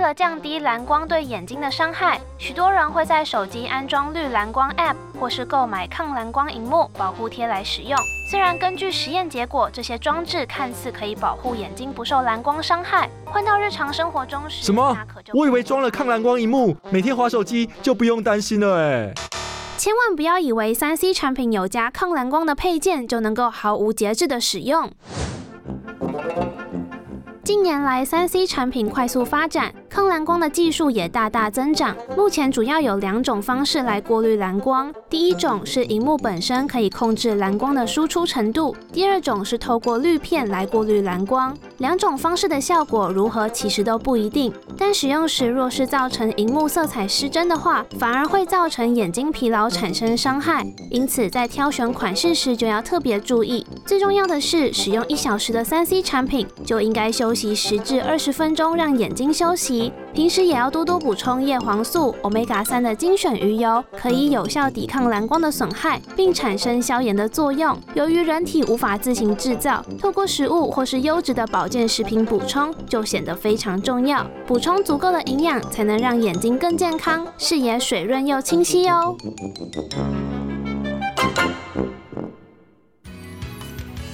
了降低蓝光对眼睛的伤害，许多人会在手机安装绿蓝光 App，或是购买抗蓝光荧幕保护贴来使用。虽然根据实验结果，这些装置看似可以保护眼睛不受蓝光伤害，换到日常生活中时，什么？我以为装了抗蓝光荧幕，每天划手机就不用担心了哎。千万不要以为三 C 产品有加抗蓝光的配件就能够毫无节制的使用。近年来，三 C 产品快速发展，抗蓝光的技术也大大增长。目前主要有两种方式来过滤蓝光，第一种是荧幕本身可以控制蓝光的输出程度，第二种是透过滤片来过滤蓝光。两种方式的效果如何，其实都不一定。但使用时若是造成荧幕色彩失真的话，反而会造成眼睛疲劳，产生伤害。因此，在挑选款式时就要特别注意。最重要的是，使用一小时的三 C 产品就应该休息十至二十分钟，让眼睛休息。平时也要多多补充叶黄素、Omega 三的精选鱼油，可以有效抵抗蓝光的损害，并产生消炎的作用。由于人体无法自行制造，透过食物或是优质的保健食品补充，就显得非常重要。补充足够的营养，才能让眼睛更健康，视野水润又清晰哦。